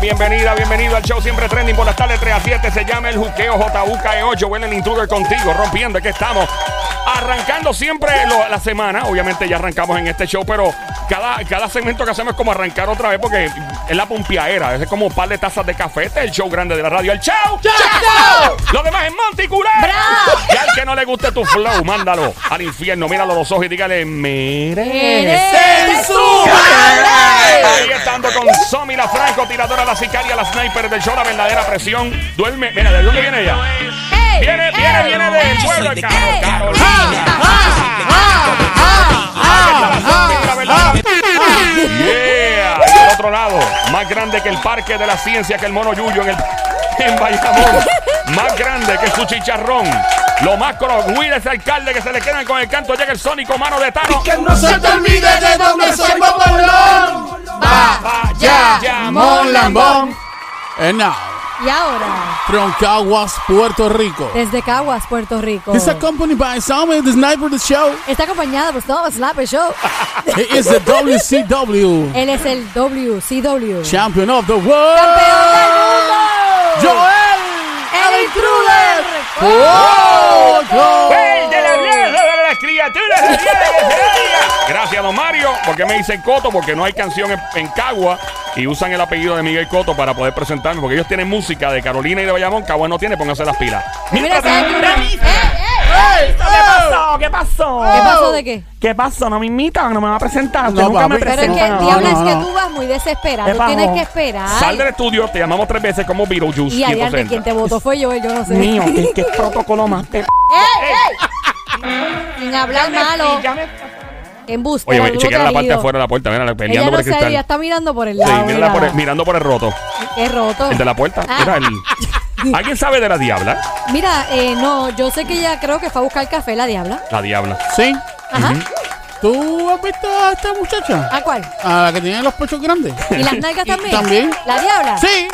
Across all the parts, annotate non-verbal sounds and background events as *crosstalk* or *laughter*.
bienvenida, bienvenida, bienvenido al show siempre trending por las tardes 3 a 7. Se llama el Juqueo JUKE8. Bueno, el intruder contigo, rompiendo. Aquí estamos. Arrancando siempre lo- la semana. Obviamente ya arrancamos en este show, pero cada, cada segmento que hacemos es como arrancar otra vez porque es la pompiaera. Es como un par de tazas de café. Este es el show grande de la radio. ¡El show! Lo demás es Monticulé. Y al que no le guste tu flow, mándalo al infierno. Míralo a los ojos y dígale, merece su Ahí estando con Somi, la franco, tiradora, la sicaria, la sniper del show, la verdadera presión. Duerme. Mira, ¿de dónde viene ella? ¡Ey! Viene, viene, ¡Ey! viene del pueblo de. Carolina. Yeah. Y al otro lado, más grande que el parque de la ciencia, que el mono Yuyo en, el, en Bayamón. Más grande que su chicharrón. Lo más coro, Will ese alcalde que se le quedan con el canto. Llega el sónico mano de Tano. Que no se te olvide de dónde soy Bobolón. Bayamón Lambón. And now, Y ahora, from Caguas, Puerto Rico. desde Caguas, Puerto Rico. He's accompanied by Salman, the sniper of the show. Está acompañada por Stone Slapper Show. *laughs* He is the WCW Él es el WCW. champion of the ¡Campeón world. del mundo! Joel. ¡El intruder! Oh, ¡El de la vieja de las criaturas! de la vieja se oiga! Gracias, don Mario. ¿Por qué me dicen Coto? Porque no hay canción en, en Cagua y usan el apellido de Miguel Coto para poder presentarme. Porque ellos tienen música de Carolina y de Bayamón. Cagua no tiene, pónganse las pilas. Mira. ¡Ey, ey! ¿Qué pasó? ¿Qué pasó? ¿Qué pasó de qué? ¿Qué pasó? No me invitan, no me va a presentar. No, nunca me papi. Pero es que, no, no, es que tú vas muy desesperado. ¿Qué Tú tienes que esperar. Sal del estudio, te llamamos tres veces como Beetlejuice. Y y adiante, entonces quien te votó fue yo, yo no sé. Mío, ¿qué, qué *laughs* protocolo más? Te... ¡Ey, ey! Sin hablar malo. Me... Embuste. Oye, chequea la parte de afuera de la puerta. Mira, peleando por no el sé, cristal. ella está mirando por el Sí, lado. por el- mira. mirando por el roto. Qué roto. El de la puerta. Ah. Mira, el- ¿Alguien sabe de la diabla? Mira, eh, no, yo sé que ella creo que fue a buscar café, la diabla. La diabla. Sí. Ajá. ¿Tú has visto a esta muchacha? ¿A cuál? A la que tiene los pechos grandes. ¿Y las nalgas *laughs* también? también. ¿La diabla? Sí.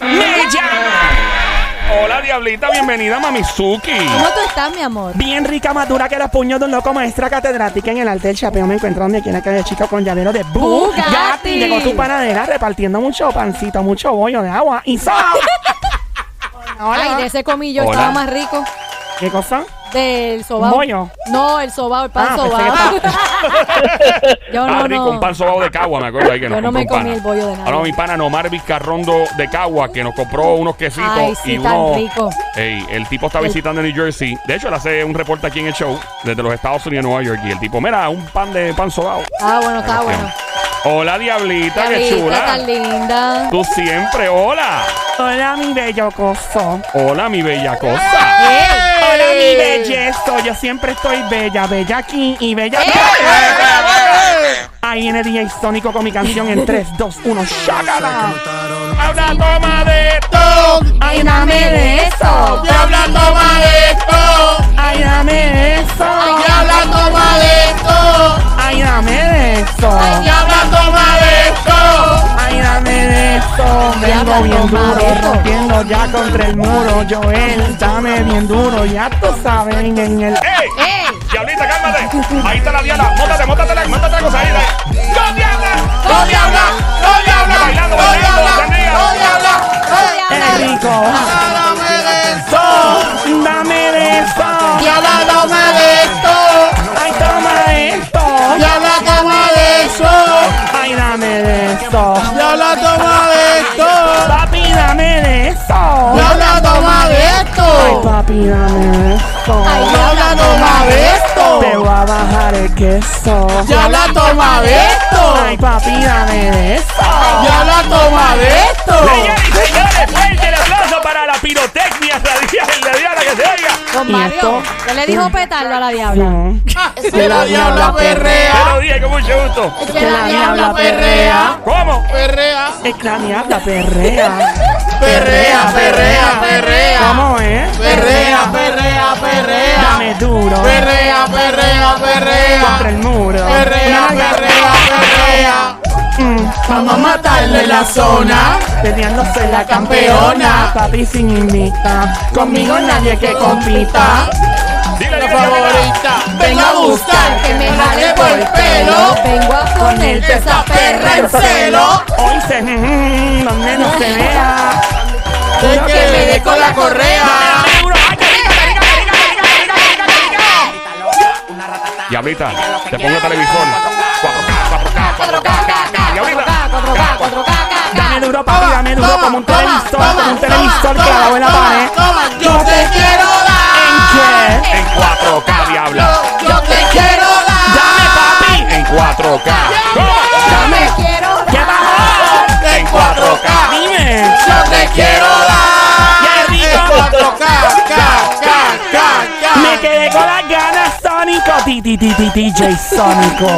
Hola, diablita. Bienvenida, Mamizuki. ¿Cómo tú estás, mi amor? Bien rica, madura que los puños de un loco maestra catedrática en el arte del chapeo. Me encuentro donde quiera que haya chico con llavero de Bugatti. Llegó tu panadera repartiendo mucho pancito, mucho bollo de agua y sal. *laughs* Ay, de ese comillo Hola. estaba más rico. ¿Qué cosa? Del sobao. Bollo. No, el sobao, el pan Ah, sobao. *laughs* yo Ah, no, rico, no. un pan sobao de Cagua, me acuerdo ahí que Yo nos no compró me un pana. comí el bollo de nadie. Ahora mi pana Nomar Vizcarrondo de Cagua, que nos compró unos quesitos Ay, sí, y tan unos... rico. Ey, el tipo está visitando New Jersey. De hecho, él hace un reporte aquí en el show desde los Estados Unidos, Nueva York. Y el tipo, mira, un pan de pan sobao. Ah, bueno, está bueno. Hola, diablita, qué Diablita, chula. tan linda. Tú siempre, hola. Hola, mi bello coso. Hola, mi bella cosa. Hola, mi bellezo. Yo siempre estoy bella, bella aquí y bella ¡Eh! Ahí viene DJ Sónico con mi canción en 3, 2, 1, ¡Shakala! Habla, toma de esto. Ay, dame de eso. Habla, toma de esto. Ay, dame eso. Habla, toma de esto. Ay, dame de eso. Habla, toma de esto. Ay, dame de eso. Vengo Diabla, bien duro, rompiendo ya contra el muro. Joel, dame bien duro. Ya tú sabes en el. ¡Ey! ¡Ey! Diablita, cálmate. Ahí está la diabla. Móntate, móntate, la- móntate la cosa ahí. ¡No, diabla! ¡No, diabla! ¡No, diabla! Bailando, bailando, encendida. ¡Qué rico! Dame de eso. Dame de eso. Diabla, toma de esto. de esto. Ay, Diabla, toma de esto. Te voy a bajar el queso. Diabla, toma de esto. Ay, papi, dame de eso. Diabla, toma de esto. Señores y señores, fuerte para la pirotecnia radial de Diabla que se oiga. Don ¿Y Mario? ¿qué le dijo petardo a la diabla? No. *laughs* Que la diabla Te perrea. lo dije con mucho gusto. Es Que la diabla perrea. ¿Cómo? Perrea. Es que la diabla *laughs* perrea. Perrea, perrea, perrea. ¿Cómo es? Perrea, perrea, perrea. Dame duro. Perrea, perrea, Contra perrea. el muro. Perrea, perrea, perrea. Mm, Vamos a matarle la zona. Peleándose la campeona. Papi sin invita. Conmigo nadie que compita. Dile, dile, favorita. Venga a buscar que me jale por el pelo. Vengo a ponerte esa perra en celo. Hoy se. mm, donde no se vea. Es que me dé con la correa. Diablita, te pongo televisor. 4K, 4K, 4K. Como un televisor, como un toma, televisor toma, clavado en la toma, pared. toma, Yo te quiero dar. ¿En qué? En 4K, diabla. Yo te quiero dar. Dame, papi. En 4K. Dame. Quiero ¿Qué pasó? En 4K. Dime. Yo te quiero dar. En 4K. K, K, K, K. Me quedé con las ganas, Sónico. DJ Sónico.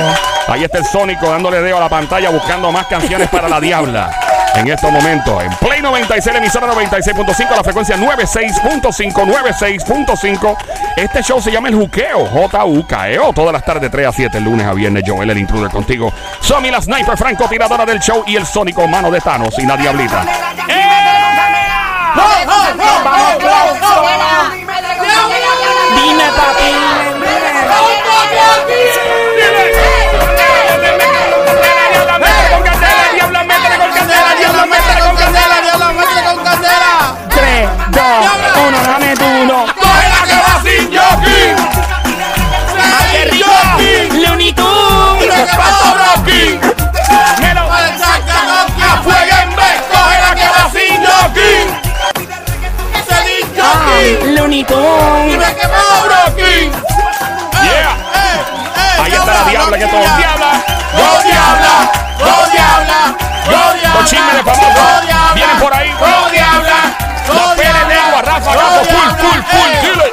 Ahí está el Sónico dándole dedo a la pantalla buscando más canciones para la Diabla. En estos momentos, en Play 96, la emisora 96.5, la frecuencia 96.5, 96.5. Este show se llama El Juqueo, J-U-K-E-O. Todas las tardes, 3 a 7, lunes a viernes. Joel, el intruder contigo. Somi, la sniper franco tiradora del show. Y el Sónico, mano de Thanos y la Diablita. ¡Oh, oh, oh, oh, oh, oh! Dime, papi. Diabla, métele con candela, diabla, métele con candela. 3, 2, 1, dame duro. ¡Cógela que va sin jockey! ¡Ay, qué rico! Looney Tunes. ¡Mira que va Rocky! Melo. ¡A fuego en vez! ¡Cógela que va sin jockey! ¡Ese sin jockey! Looney Tunes. ¡Mira que va Rocky! Yeah. Ahí está la Diabla, que todo. Diabla! Los chismes de famosos ¡Go diabla! vienen por ahí. ¡Go diabla! ¡Go La pele diabla! lengua, Rafa, ¡Go gato, full, full, full, ¡Eh! dile.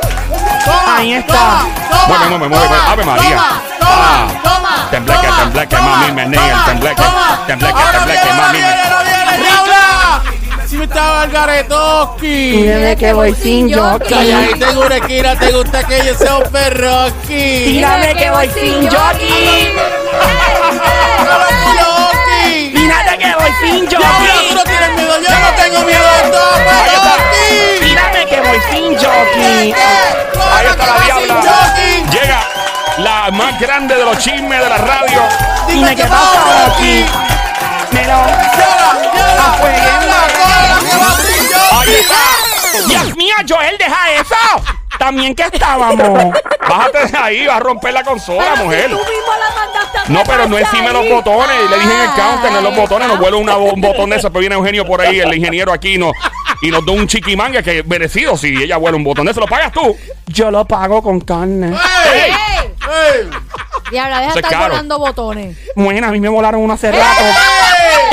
Toma, Ahí está. Toma, toma, Mueve, mueve, mueve, toma, Ave María. Toma, Ah. Tembleque, toma, tembleque, toma, mami, menea, toma, tembleque, toma. tembleque, tembleque, viene, mami, ¡Diabla! Si me estaba Algaretoski. Dime que voy sin jockey. Calladita en una *laughs* esquina, te gusta que yo sea un perroqui. Tírame que voy sin jockey. Diabla, tú no tienes miedo, yo no tengo miedo perroqui. Tírame que voy sin jockey. Ahí está la Diabla. Llega la más grande de los chismes de la radio. Dime qué pasa aquí. Melo. Ahí está. Dios mío, Joel, deja eso. También que estábamos. Bájate de ahí, va a romper la consola, mujer. Tú mismo la mandaste a No, pero no encima de los botones. Le dije en el counter, no en los botones. Nos vuelve una, un botón de eso. Pero viene Eugenio por ahí, el ingeniero aquí, no, y nos da un chiquimanga que es merecido. Si ella vuela un botón de eso, ¿lo pagas tú? Yo lo pago con carne. ¡Ey! ¡Ey! Diabla, deja Eso de es estar caro. volando botones. Bueno, a mí me volaron uno hace rato.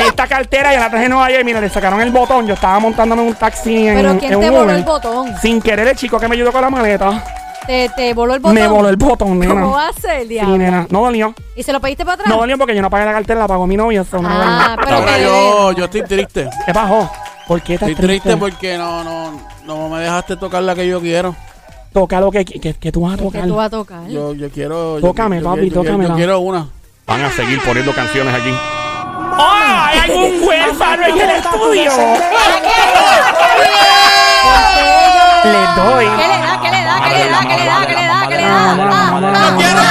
Esta cartera ya la traje en Nueva York. Mira, le sacaron el botón. Yo estaba montándome en un taxi en, Pero ¿quién en te un voló Uber. el botón? Sin querer, el chico que me ayudó con la maleta Te, te voló el botón. me voló el botón, nena. ¿Cómo va a ser, Sí, diablo? nena. No dolió. ¿Y se lo pediste para atrás? No dolió porque yo no pagué la cartera, la pagó mi novia. eso no Ah, pero Ahora que yo, yo estoy triste. ¿Qué bajó? ¿Por qué estás Estoy triste triste? porque no, no, no me dejaste tocar la que yo quiero. Toca lo que, que, que tú vas a que tocar. tú vas a tocar. Yo, yo quiero. yo- Tócame, yo, papi, yo, yo- tócamela. Yo quiero una. Van a seguir poniendo canciones aquí. ¡Oh! ¡Hay algún huérfano en el estudio! Le doy. ¿Qué le da? ¿Qué le da? ¿Qué le da? ¿Qué le da? ¿Qué le da? ¿Qué le da? Ah, ah. mamá, quiero,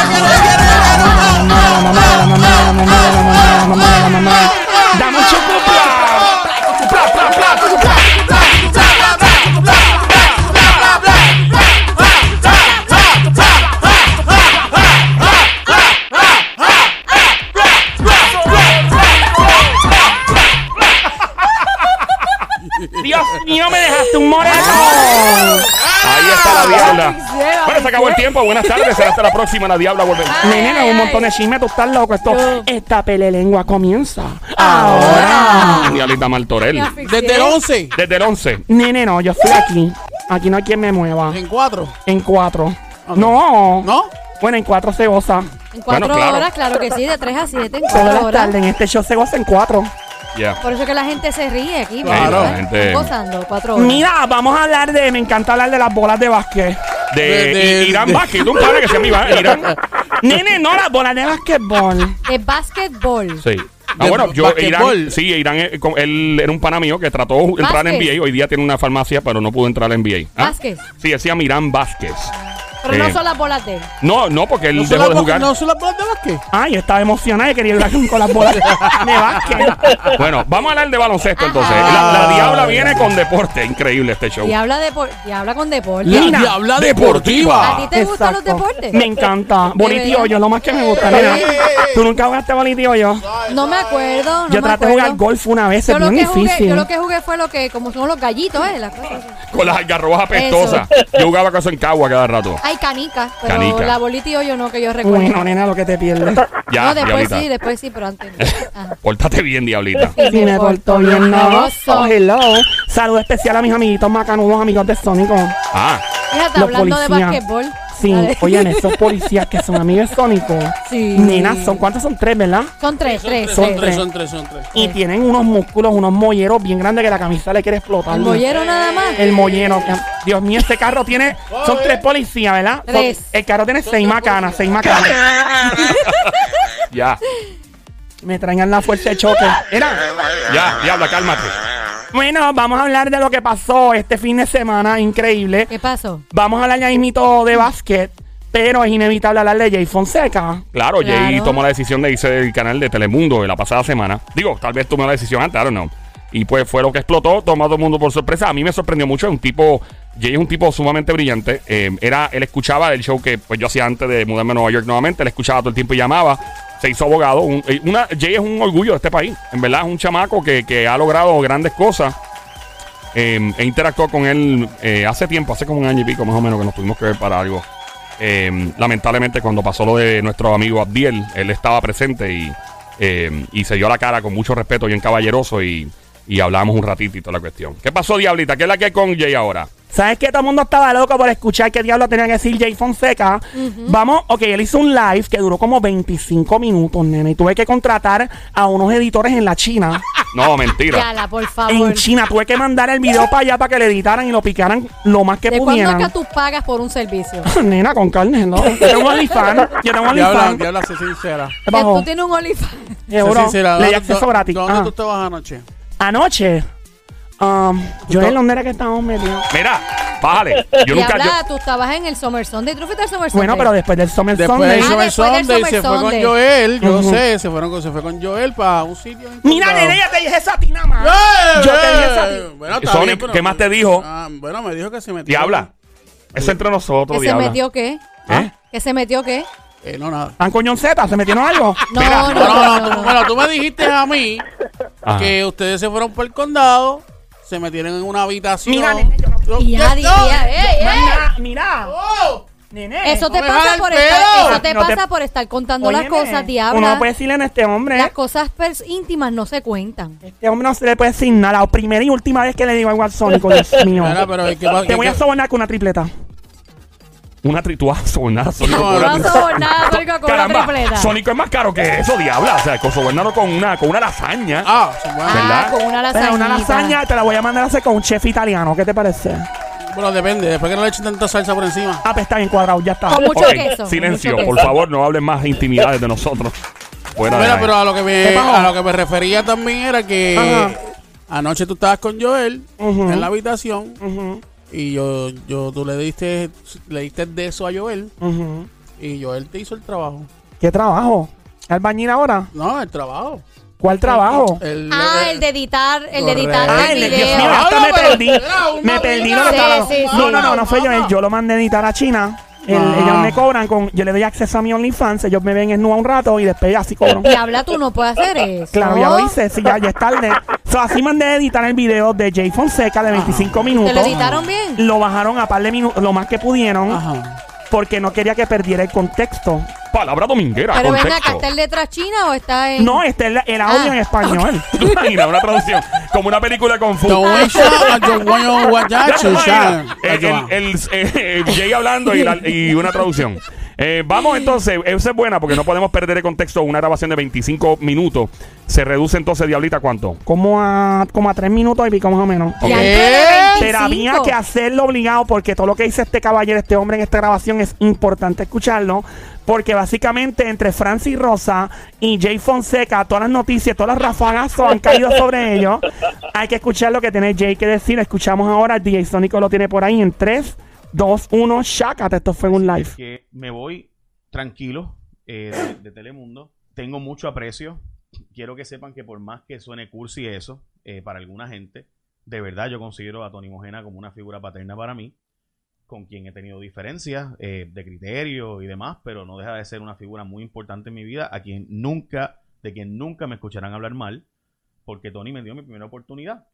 quiero. Dios mío, me dejaste un moretón. Ahí está la diabla. Bueno, se acabó el tiempo. Buenas tardes. Será hasta la próxima. La diabla vuelve. Nene, no, un montón de chisme, tú estás loco. Esto, esta pelelengua comienza. Ahora. Diablita Martorell. Desde el 11 Desde el 11. Nene, no, yo estoy aquí. Aquí no hay quien me mueva. en 4. En cuatro. No. ¿No? Bueno, en cuatro se goza. En cuatro Bueno, claro. horas, claro que sí, de 3 a 7, en Todas cuatro las horas. tardes en este show se goza en cuatro. Por eso que la gente se ríe aquí. Claro, ¿verdad? la gente- Están gozando, cuatro horas. Mira, vamos a hablar de. Me encanta hablar de las bolas de básquet. De, De- de- Irán de- Vázquez. ¿Tú un padre que se llama Iván- *laughs* Irán? Nene, no, las bolas de básquetbol. De básquetbol. Sí. Ah, De bueno, yo, basquetbol. Irán, sí, Irán, eh, con- él era un pana mío que trató de entrar en Vázquez. NBA. Hoy día tiene una farmacia, pero no pudo entrar en NBA. ¿Ah? Vázquez. Sí, llama Irán Vázquez. Pero Eh, no son las bolas de él. No, no, porque él ¿No son dejó de jugar. ¿No son las bolas de básquet? Ay, yo estaba emocionada y quería jugar con las bolas *laughs* de básquet. Bueno, vamos a hablar de baloncesto entonces. Ajá. La, la diabla Ah, viene con deporte. Increíble este show. Y habla, de por- y habla con deporte. La Mira, diabla ¿A deportiva. ti te gustan los deportes? Me encanta. Bolito yo, lo más que me gusta, nena. ¿Tú nunca jugaste bolito yo? No me acuerdo. No Yo me traté de jugar golf una vez, Yo es lo, bien que jugué, difícil. yo lo que jugué fue lo que, como son los gallitos, ¿eh? Las cosas. Con las algarrobas apestosas. Yo jugaba con eso en Cagua cada rato. Hay canicas, pero Canica. la bolita y yo no, que yo recuerdo. Bueno, nena, lo que te pierdes. Ya, no, después diablita. sí, después sí, pero antes no. Ajá. *laughs* Pórtate bien, diablita. Si me porto bien, no. Oh, hello. Saludo especial a mis amiguitos macanudos, amigos de Sónico. Ah, Fíjate, Los hablando de basquetbol. Sí, Dale. oigan, esos *laughs* policías que son amigos de Sónico. Sí. Nena, son cuántos son tres, ¿verdad? Son tres, tres. Son tres. tres. Son tres, son tres. Y tienen unos músculos, unos molleros bien grandes que la camisa le quiere explotar. ¿El mollero nada más? El mollero. Dios mío, este carro tiene. Son tres policías, ¿verdad? Son- Tres. el carro tiene seis macanas, seis macanas. *laughs* ya. Me traen la fuerza de choque. Era. Ya, diabla, cálmate. Bueno, vamos a hablar de lo que pasó este fin de semana, increíble. ¿Qué pasó? Vamos a hablar ya mismito de básquet, pero es inevitable hablar de Jay Fonseca. Claro, Jay tomó la decisión de irse del canal de Telemundo de la pasada semana. Digo, tal vez tomó la decisión antes, I don't know. Y pues fue lo que explotó, tomó a todo el mundo por sorpresa. A mí me sorprendió mucho, es un tipo, Jay es un tipo sumamente brillante. Eh, era, él escuchaba el show que pues yo hacía antes de mudarme a Nueva York nuevamente, él escuchaba todo el tiempo y llamaba. Se hizo abogado. Un- eh, Jay es un orgullo de este país. En verdad es un chamaco que, que ha logrado grandes cosas. Eh, he interactuado con él eh, hace tiempo, hace como un año y pico más o menos que nos tuvimos que ver para algo. Eh, lamentablemente cuando pasó lo de nuestro amigo Abdiel, él estaba presente y, eh, y se dio la cara con mucho respeto, bien caballeroso y, y hablamos un ratito y toda la cuestión. ¿Qué pasó, Diablita? ¿Qué es la que hay con Jay ahora? ¿Sabes que todo el mundo estaba loco por escuchar qué diablo tenía que decir Jay Fonseca? Vamos, ok, él hizo un live que duró como 25 minutos, nene, y tuve que contratar a unos editores en la China. *laughs* No, mentira. Yala, por favor. en China tuve que mandar el video para allá para que le editaran y lo picaran lo más que ¿De cuándo pudieran. es que tú pagas por un servicio? *laughs* Nena, con carne, ¿no? Yo tengo OnlyFans. Yo tengo Diabla, OnlyFans. diabla, sé sincera. Tú tienes un OnlyFans. Sé Seguro. sincera. Le di ¿dónde- acceso gratis. ¿Dónde Ajá. tú estabas anoche? Anoche, um, yo en dónde era que estábamos metidos. Mira, bájale. *laughs* Yo y nunca. habla, yo- tú estabas en el Summer Sunday. ¿Tú fuiste al Summer Sunday? Bueno, pero después del Summer Después Sunday. del Ah, Summer después del Sunday Summer se fue con Sunday. Joel. Yo Ujú. sé, se, fueron con, se fue con Joel para un sitio. Mira, nene, ya te dije eso a ti nada más. ¡Eh! Yo te dije eso a ti. Bueno, Sonic, bien, pero- ¿qué más te dijo? Ah, bueno, me dijo que se metió. Diabla. Eso entre nosotros, ¿Que se Diabla. metió qué? ¿Eh? ¿Que se metió qué? Eh, no, nada. ¿Están coñón Z? ¿Se metieron algo? *laughs* No, Mira. no, No, bueno, tú me dijiste a mí Ajá. que ustedes se fueron por el condado, se metieron en una habitación. Mira, nene, yo no- Y ya. Mira, oh. Nene. Eso te me pasa el por pelo. eso te No te- pasa por estar contando las Óyeme, cosas, Uno diabla. no puede decirle a este hombre. Las cosas pers- íntimas no se cuentan. Este hombre no se le puede decir nada. La primera y última vez que le digo algo al Sónico, Dios *laughs* mío. Mira, pero ¿qué pa- Te qué- voy a qué- sobornar con una tripleta. Una trituazo, sobornar, Sónico. No, con no una Sónico, con una Caramba, tripleta. Sónico es más caro que eso, Diabla. O sea, con sobornarlo con una, con una lasaña. Ah. Ah, ¿verdad? con una Pero lasañita. una lasaña te la voy a mandar a hacer con un chef italiano. ¿Qué te parece? Bueno, depende, después que no le echen tanta salsa por encima. Ah, pues está bien cuadrado, ya está. Con mucho Ok, queso. Silencio, mucho por queso. favor, no hablen más intimidades de nosotros. Fuera de Mira, ahí. pero a lo que me a lo que me refería también era que Ajá. anoche tú estabas con Joel en la habitación Ujú, y yo yo tú le diste le diste de eso a Joel y Joel te hizo el trabajo. ¿Qué trabajo? ¿Albañil ahora? No, el trabajo. ¿Cuál trabajo? El, Ah, el de editar, el de editar. Ah, el el de- Dios mío, hasta me perdí. Me perdí No, no, no, no fue yo. Habla. Yo lo mandé a editar a China. El- Ah. ellos me cobran con. Yo le doy acceso a mi OnlyFans. Ellos me ven en un rato y después así cobran. Diabla, tú no puedes hacer eso. Claro, ya lo hice. Sí, ya, ya es tarde. So, así mandé a editar el video de Jay Fonseca de 25 ¿Te minutos. lo editaron bien? Lo bajaron a par de minutos, lo más que pudieron, Ajá. porque no quería que perdiera el contexto. Palabra dominguera, Pero ven acá. ¿está en letra china o está en...? No, este es el, el audio Ah. en español. *laughs* ¿Tú te imaginas una traducción? Como una película con guayacho, Ya, ya. el, el, el- eh, Jay hablando y, la- y una traducción. Eh, vamos entonces, esa es buena porque no podemos perder el contexto. Una grabación de 25 minutos se reduce entonces, Diablita, ¿cuánto? como a como a tres minutos y pico más o menos. Ok. de Pero 25. había que hacerlo obligado porque todo lo que dice este caballero, este hombre en esta grabación es importante escucharlo. Porque básicamente entre Francis Rosa y Jay Fonseca, todas las noticias, todas las rafagazos han caído sobre ellos. Hay que escuchar lo que tiene Jay que decir. Escuchamos ahora, DJ Sónico lo tiene por ahí en 3, 2, 1, chácate. Esto fue un live. que me voy tranquilo eh, de, de Telemundo. Tengo mucho aprecio. Quiero que sepan que por más que suene cursi eso, eh, para alguna gente, de verdad yo considero a Tony Mojena como una figura paterna para mí, con quien he tenido diferencias eh, de criterio y demás, pero no deja de ser una figura muy importante en mi vida, a quien nunca, de quien nunca me escucharán hablar mal, porque Tony me dio mi primera oportunidad.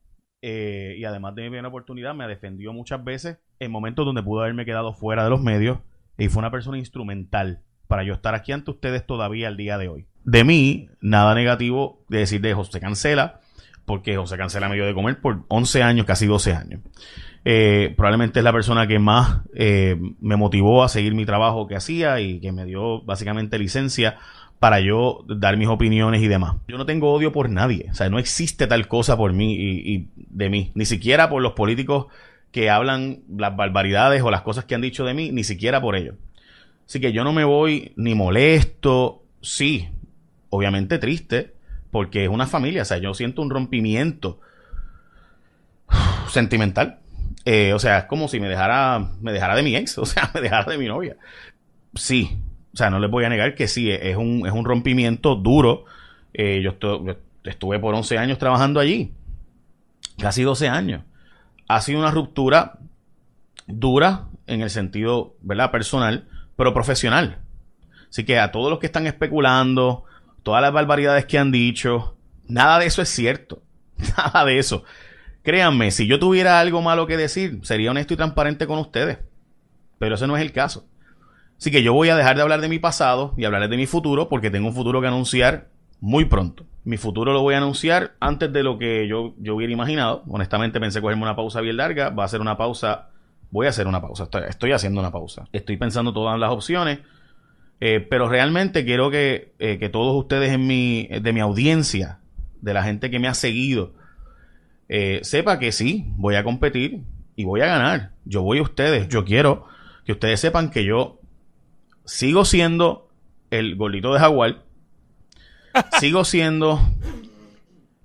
Eh, y además de mi primera oportunidad, me defendió muchas veces en momentos donde pudo haberme quedado fuera de los medios y fue una persona instrumental para yo estar aquí ante ustedes todavía al día de hoy. De mí, nada negativo de decir de José Cancela, porque José Cancela me dio de comer por 11 años, casi 12 años. Eh, probablemente es la persona que más eh, me motivó a seguir mi trabajo que hacía y que me dio básicamente licencia para yo dar mis opiniones y demás. Yo no tengo odio por nadie, o sea, no existe tal cosa por mí y, de mí, ni siquiera por los políticos que hablan las barbaridades o las cosas que han dicho de mí, ni siquiera por ellos. Así que yo no me voy ni molesto, sí, obviamente triste, porque es una familia, o sea, yo siento un rompimiento sentimental. Eh, o sea, es como si me dejara, me dejara de mi ex, *laughs* o sea, me dejara de mi novia. Sí, o sea, no les voy a negar que sí, es un, es un rompimiento duro. Eh, yo, estu- yo estuve por 11 años trabajando allí, casi 12 años. Ha sido una ruptura dura en el sentido, ¿verdad? Personal, pero profesional. Así que a todos los que están especulando, todas las barbaridades que han dicho, nada de eso es cierto. *laughs* Nada de eso. Créanme, si yo tuviera algo malo que decir, sería honesto y transparente con ustedes. Pero ese no es el caso. Así que yo voy a dejar de hablar de mi pasado y hablaré de mi futuro porque tengo un futuro que anunciar muy pronto. Mi futuro lo voy a anunciar antes de lo que yo, yo hubiera imaginado. Honestamente pensé cogerme una pausa bien larga. Va a ser una pausa. Voy a hacer una pausa. Estoy, haciendo una pausa. Estoy pensando todas las opciones. Eh, pero realmente quiero que, eh, que todos ustedes en mi, de mi audiencia, de la gente que me ha seguido, eh, sepa que sí, voy a competir y voy a ganar. Yo voy a ustedes. Yo quiero que ustedes sepan que yo sigo siendo el gordito de jaguar. *laughs* sigo siendo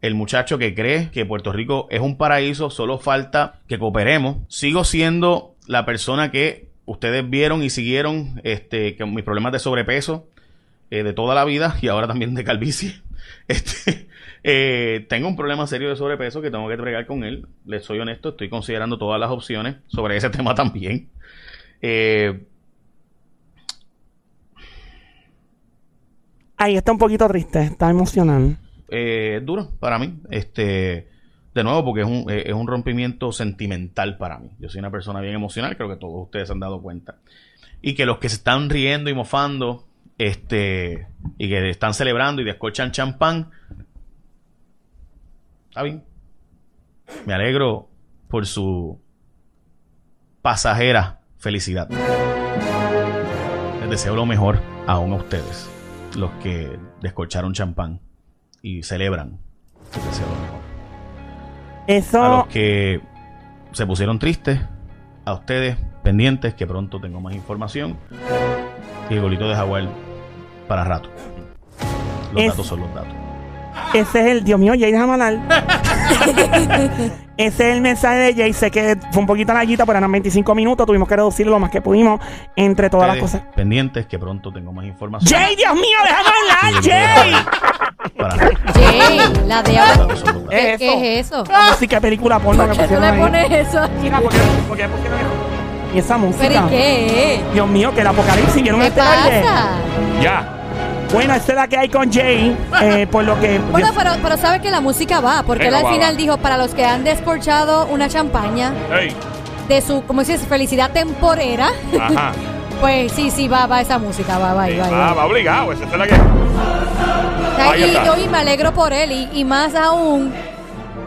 el muchacho que cree que Puerto Rico es un paraíso, solo falta que cooperemos. Sigo siendo la persona que ustedes vieron y siguieron este, con mis problemas de sobrepeso eh, de toda la vida y ahora también de calvicie. *laughs* Este, eh, tengo un problema serio de sobrepeso que tengo que bregar con él. Les soy honesto, estoy considerando todas las opciones sobre ese *laughs* tema también. Eh, Ahí está un poquito triste, está emocional. eh, es duro para mí. Este, de nuevo, porque es un, eh, es un rompimiento sentimental para mí. Yo soy una persona bien emocional, creo que todos ustedes han dado cuenta. Y que los que se están riendo y mofando, este, y que están celebrando y descorchan champán, está bien. Me alegro por su pasajera felicidad. Les deseo lo mejor aún a ustedes, los que descorcharon champán y celebran. Deseo lo mejor. A Eso, los que se pusieron tristes, a ustedes pendientes, que pronto tengo más información. Y el golito de jaguar para rato. Los Es- datos son los datos. ese es el, Dios mío, Jay, déjame hablar. *laughs* ese es el mensaje de Jay. Sé que fue un poquito larguita, pero eran 25 minutos. Tuvimos que reducirlo lo más que pudimos entre todas las cosas. pendientes, que pronto tengo más información. Jay, Dios mío, déjame hablar, Jay. Jay, la de ahora. ¿Qué, Eso. qué es eso? Música película porno ¿Por que qué tú le ahí. pones eso aquí? Mira, ¿por qué, por qué, por qué no? Y esa ¿Pero música. y qué? Dios mío, que el apocalipsis vieron ¿Qué este baile. pasa? Ya. Bueno, esa es la que hay con Jay. eh, por lo que. *laughs* Bueno, pero, pero sabes que la música va, porque él al va, final va. dijo, para los que han descorchado una champaña Ey. de su, como dices, felicidad temporera, Ajá. *laughs* pues sí, sí, va, va esa música, va, va, Sí, va. va, va. va obligado. Esa es la que. O sea, Ahí y está. yo y me alegro por él, y, y más aún,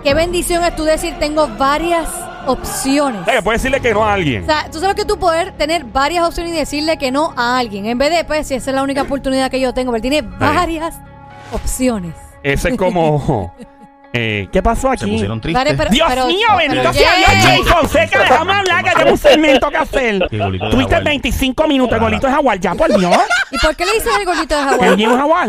qué bendición es tú decir, tengo varias opciones. Eh, puedes decirle que no a alguien. O sea, tú sabes que tú poder tener varias opciones y decirle que no a alguien, en vez de, pues, si esa es la única oportunidad que yo tengo, pero tiene varias opciones. Ese es como. *laughs* eh, ¿Qué pasó Se aquí? pusieron tristes. Vale, pero- Dios pero- mío, bendito sea Dios, Jay. Fonseca, déjame hablar, que tengo un segmento que hacer. El golito de Tuviste jaguar. 25 minutos, el golito de jaguar, ya, por Dios. ¿Y por qué le dices el gordito de El jaguar? Jay es un jaguar.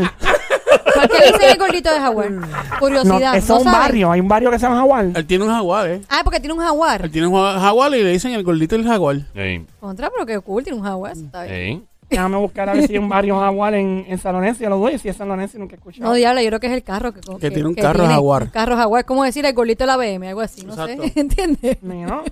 ¿Por qué le dicen el gordito de jaguar? No, Curiosidad. eso es un saben? barrio. Hay un barrio que se llama Jaguar. Él tiene un jaguar, ¿eh? Ah, porque tiene un jaguar. Él tiene un ja- jaguar y le dicen el gordito del jaguar. Sí, Contra, pero qué cool, tiene un jaguar. eso Está bien. Déjame buscar a ver si hay un barrio Jaguar en, en. Yo lo doy. Si es San Lorenzo, nunca he escuchado. No, diablo, yo creo que es el carro que, Que tiene un carro jaguar. Un carro jaguar. Es como decir el gordito de la BM, algo así, no Exacto. sé. *laughs* ¿Entiendes? No,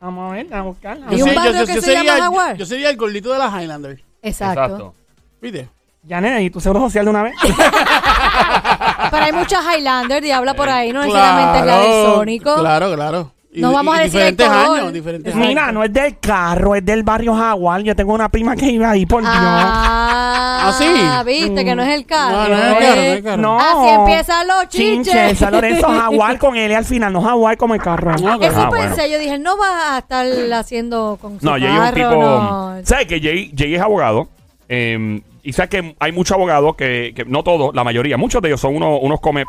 Vamos a ver, a buscarla. ¿Y un barrio que se llama Jaguar? Yo, yo sería el gordito de la Highlander. Exacto. Exacto. ¿Viste? Janet, ¿y tu seguro social de una vez? *laughs* Pero hay muchas Highlander, diabla por ahí, no necesariamente es la del Sónico. Claro, claro. Y- No vamos y a decir el diferentes color. años, diferentes. Mira, no es del carro, es del barrio Jaguar. Yo tengo una prima que iba ahí, por Dios. Ah, ¿Ah, sí? viste que no es el carro. No, no es el ¿eh? carro, no es el carro. No. Así empiezan los Chinche, chinches. San Lorenzo *laughs* Jaguar con L al final, no Jaguar como el carro. No, Eso Ah, pensé, bueno. yo dije, no va a estar haciendo con su No, Jay es un tipo. no. ¿Sabes que Jay, Jay es abogado? Eh, y sabes que hay muchos abogados que, que no todos, la mayoría, muchos de ellos son unos, unos come.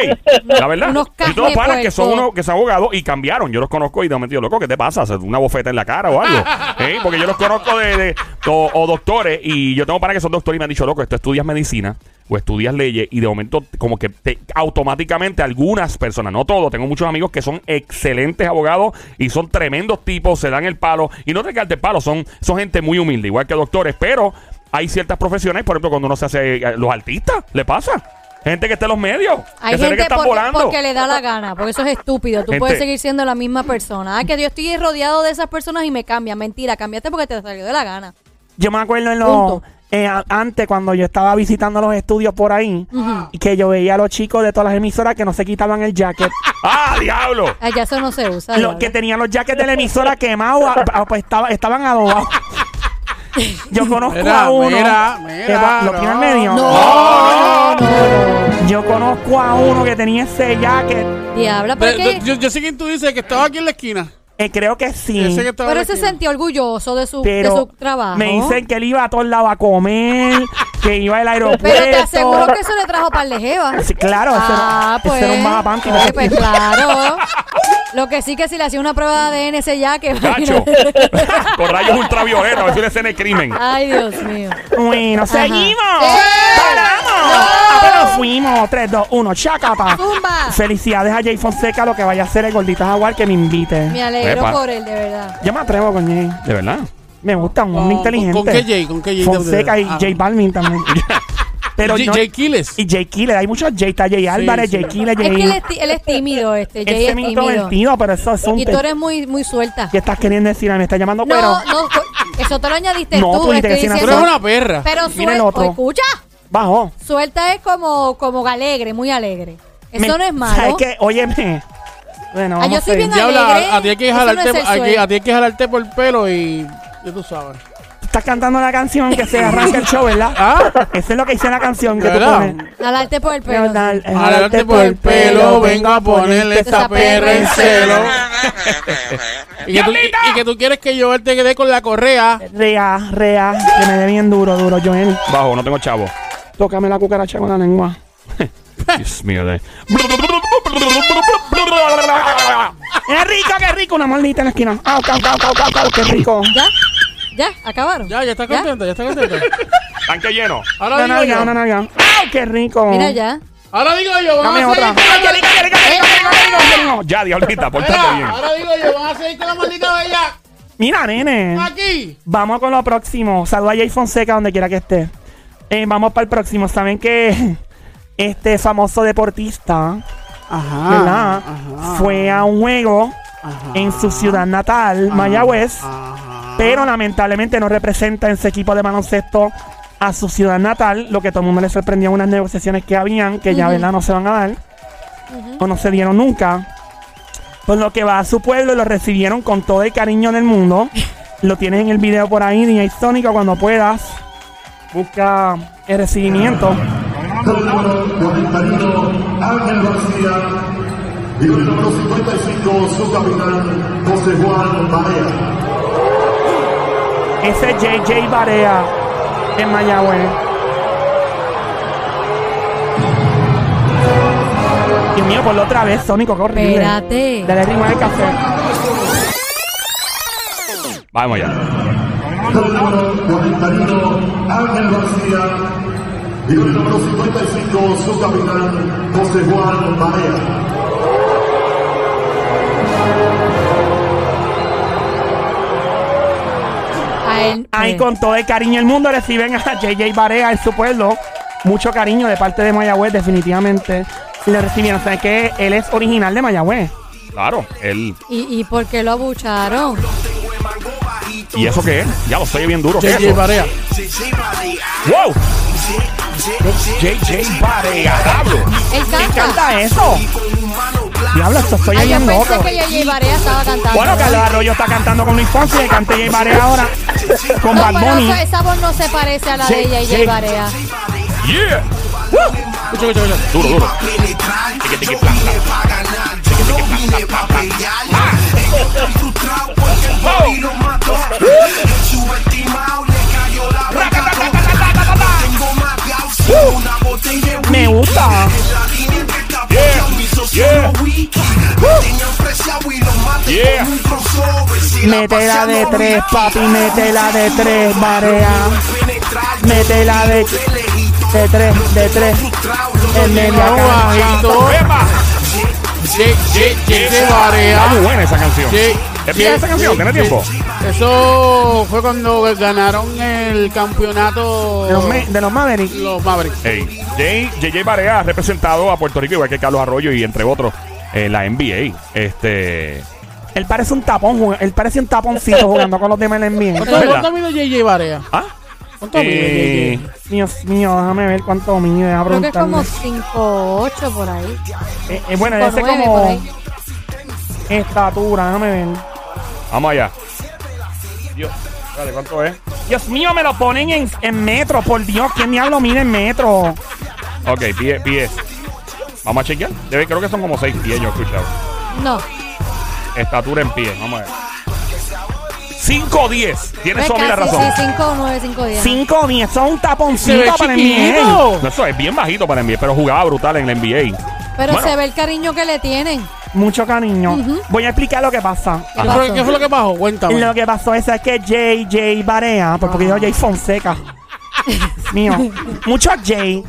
¡Ey! La verdad. Unos Yo tengo panas que son unos que son abogados y cambiaron. Yo los conozco y de momento, loco, ¿qué te pasa? ¿Hacer ¿Una bofeta en la cara o algo? *laughs* ¿Eh? Porque yo los conozco de, de- o, o doctores y yo tengo panas que son doctores y me han dicho, loco, esto estudias medicina o estudias leyes y de momento como que te- automáticamente algunas personas, no todos, tengo muchos amigos que son excelentes abogados y son tremendos tipos, se dan el palo y no te el palo, son, son gente muy humilde, igual que doctores, pero hay ciertas profesiones, por ejemplo, cuando uno se hace eh, los artistas, le pasa. Gente que está en los medios, Hay que se ve que gente están porque, volando. porque le da la gana, porque eso es estúpido. Tú Gente- puedes seguir siendo la misma persona. Ah, que yo estoy rodeado de esas personas y me cambia. Mentira, cambiaste porque te salió de la gana. Yo me acuerdo en Punto. los eh, a- antes cuando yo estaba visitando los estudios por ahí y que yo veía a los chicos de todas las emisoras que no se quitaban el jacket, *laughs* ¡Ah, diablo! Ya eso no se usa. los diablo. que tenían los jackets de la emisora quemados, a- a- pues estaba- estaban adobados. *laughs* *laughs* Yo conozco Mira, a uno. mira, mira, que va- ¿Lo tiene no. medio? No, no, no. Yo conozco a uno que tenía ese jacket. Diabla, ¿por Pero, qué? yo, yo sé quién tú dices que estaba aquí en la esquina. eh, creo que sí. Ese que estaba Pero en la se esquina. sentía orgulloso de su, de pero su trabajo. me dicen que él iba a todos lados a comer, *laughs* que iba al aeropuerto. Pero te aseguro que eso le trajo par de jeva. Sí, claro, Ah, era, ese era un bajapanti. Ay, pues claro. Lo que sí que si le hacía una prueba de ADN ese ya que Cacho. Con rayos ultravioletas, a ver si una escena de crimen. Ay, Dios mío. Bueno, seguimos. ¡Eh! ¡Paramos! Ah, pero fuimos. 3, 2, 1, chacata. Zumba. Felicidades a Jay Fonseca, lo que vaya a hacer el gordito jaguar que me invite. Me alegro Epa. por él, de verdad. Yo me atrevo con Jay. ¿De verdad? Me gusta, un hombre inteligente. ¿Con qué Jay? ¿Con qué Jay? Fonseca y Ah. Jay Balvin también. *laughs* Pero Jay, no- Jay Quiles. y Jay Killer, hay muchos Jay, está Jay Álvarez, sí. Jay Killer, Es Jay. que él es, ti- él es tímido, este. Jay Ese es es tímido. introvertido, pero eso es un. Y tú eres muy, muy suelta. ¿Qué estás queriendo decir? Me está llamando No, cuero. no, co- eso te lo añadiste No, tú tú. dijiste estoy que sí, Tú diciendo- eres una perra. Pero Mira el suelta, otro. escucha, Bajo. suelta es como, como alegre, muy alegre. Eso Me- no es malo. ¿Sabes qué? Óyeme. Bueno, Ah, vamos yo a soy bien seguir. Diabla, alegre. a, a ti hay que Eso no jalarte, es ser hay que- a ti hay que jalarte por el pelo y ya tú sabes. Estás cantando la canción que se arranca el show, ¿verdad? *laughs* Ah, Eso es lo que dice la canción que tú ¿verdad? pones. Jalarte por el pelo. Eh, Jalarte por el pelo, vengo a ponerle esta perra en celo. *laughs* y, que tú, y- y que tú quieres que yo te quede con la correa. Rea, rea, que me dé bien duro, duro, Joel. Bajo, no tengo chavo. Tócame la cucaracha con la lengua. *laughs* Dios mío. De... ¡Qué rico, qué rico! Una maldita en la esquina. ¡Au, cau, cau, cau, cau, cau! ¡Qué rico! ¿Ya? ¿Ya? ¿Acabaron? Ya, ya está contenta, ya está contenta. *laughs* Tanque lleno. Ahora Una digo nalga, yo. una nalga. ¡Au, qué rico! Mira ya. Ahora digo yo, vamos Dame a otra. Ya, diablita, portate bien. ahora digo yo, vamos a seguir con la maldita bella. Mira, nene. Aquí. Vamos con lo próximo. Saluda a Jay Fonseca donde quiera que esté. Eh, vamos para el próximo. Saben que *laughs* este famoso deportista, Ajá. ¿verdad? ajá, Fue a un juego ajá, en su ciudad natal, Mayagüez, Ajá. Pero lamentablemente no representa en su equipo de baloncesto a su ciudad natal, lo que todo el mundo le sorprendió en unas negociaciones que habían, que ya, Ujú. ¿verdad? No se van a dar, o no se dieron nunca. Por lo que va a su pueblo y lo recibieron con todo el cariño del mundo. *laughs* Lo tienes en el video por ahí, DJ Sónico, cuando puedas. Busca el recibimiento. Con el número 41, Ángel García. Y con el número 55, su capitán, José Juan Barea. Ese es JJ Barea en Mayagüez. Dios mío, por la otra vez, Sónico, horrible. Espérate. Dale ritmo al café. Vamos 41, Ángel García. Y el número 55, su capitán, José Juan Barea. Él, Ahí con todo el cariño del mundo reciben a JJ Barea en su pueblo. Mucho cariño de parte de Mayagüez, definitivamente. Le recibieron. O sea, que él es original de Mayagüez. Claro, él. ¿Y, ¿Y por qué lo abucharon? ¿Y eso qué es? Ya lo estoy bien duro. ¿Qué es JJ? Barea. ¡Wow! JJ Barea, diablo. Él ¿Quién canta. canta eso? Diablo, esto estoy Ay, yo bien pensé loco. que J.J. Barea estaba cantando. Bueno, Carlos Arroyo está cantando con Luis Fonsi y canta J Barea ahora con No, Bad pero Bunny. esa, esa voz no se parece a la Sí, de J.J. sí. Barea. Yeah. Escucha, escucha, escucha. Duro, duro. Me gusta. Yeah. Yeah. Métela de tres, papi, métela de tres, Barea. Métela de, de tres, de tres. El bajito. Está muy buena esa canción. ¿Es bien esa canción? ¿Tiene tiempo? Eso fue cuando ganaron el campeonato De los, Ma- de los Mavericks. los Mavericks. JJ Barea ha representado a Puerto Rico igual que Carlos Arroyo y entre otros en la NBA. Este. Él parece un tapón, jug- él parece un taponcito jugando con los demás en. ¿Cuánto, verdad. cuánto mide JJ Barea? ¿Ah? ¿Cuánto Eh, mide JJ? Dios mío, déjame ver cuánto mide. Creo que es como preguntarle. 5'8 por ahí. Eh, eh, bueno, Cinco, ese nueve, como por ahí. estatura, déjame ver. Vamos allá. Dios, dale, ¿cuánto es? Dios mío, me lo ponen en, en metro, por Dios, ¿quién diablo mide en metro? Ok, pie, pies. Vamos a chequear. Debe, creo que son como 6 pies, yo he escuchado. No. Estatura en pie, vamos a ver. 5 10. Tienes toda la casi, razón. Sí, 5 9, 5 10. 5 o 10, son un Se ve taponcito para el chiquito. NBA. No, eso es bien bajito para NBA, pero jugaba brutal en la NBA. Pero Bueno. se ve el cariño que le tienen. Mucho cariño. Voy a explicar lo que pasa. ¿Qué fue, qué fue lo que pasó? Cuéntame. Lo que pasó es que JJ Barea, por porque yo Jay Fonseca. *laughs* mío. Mucho Jay.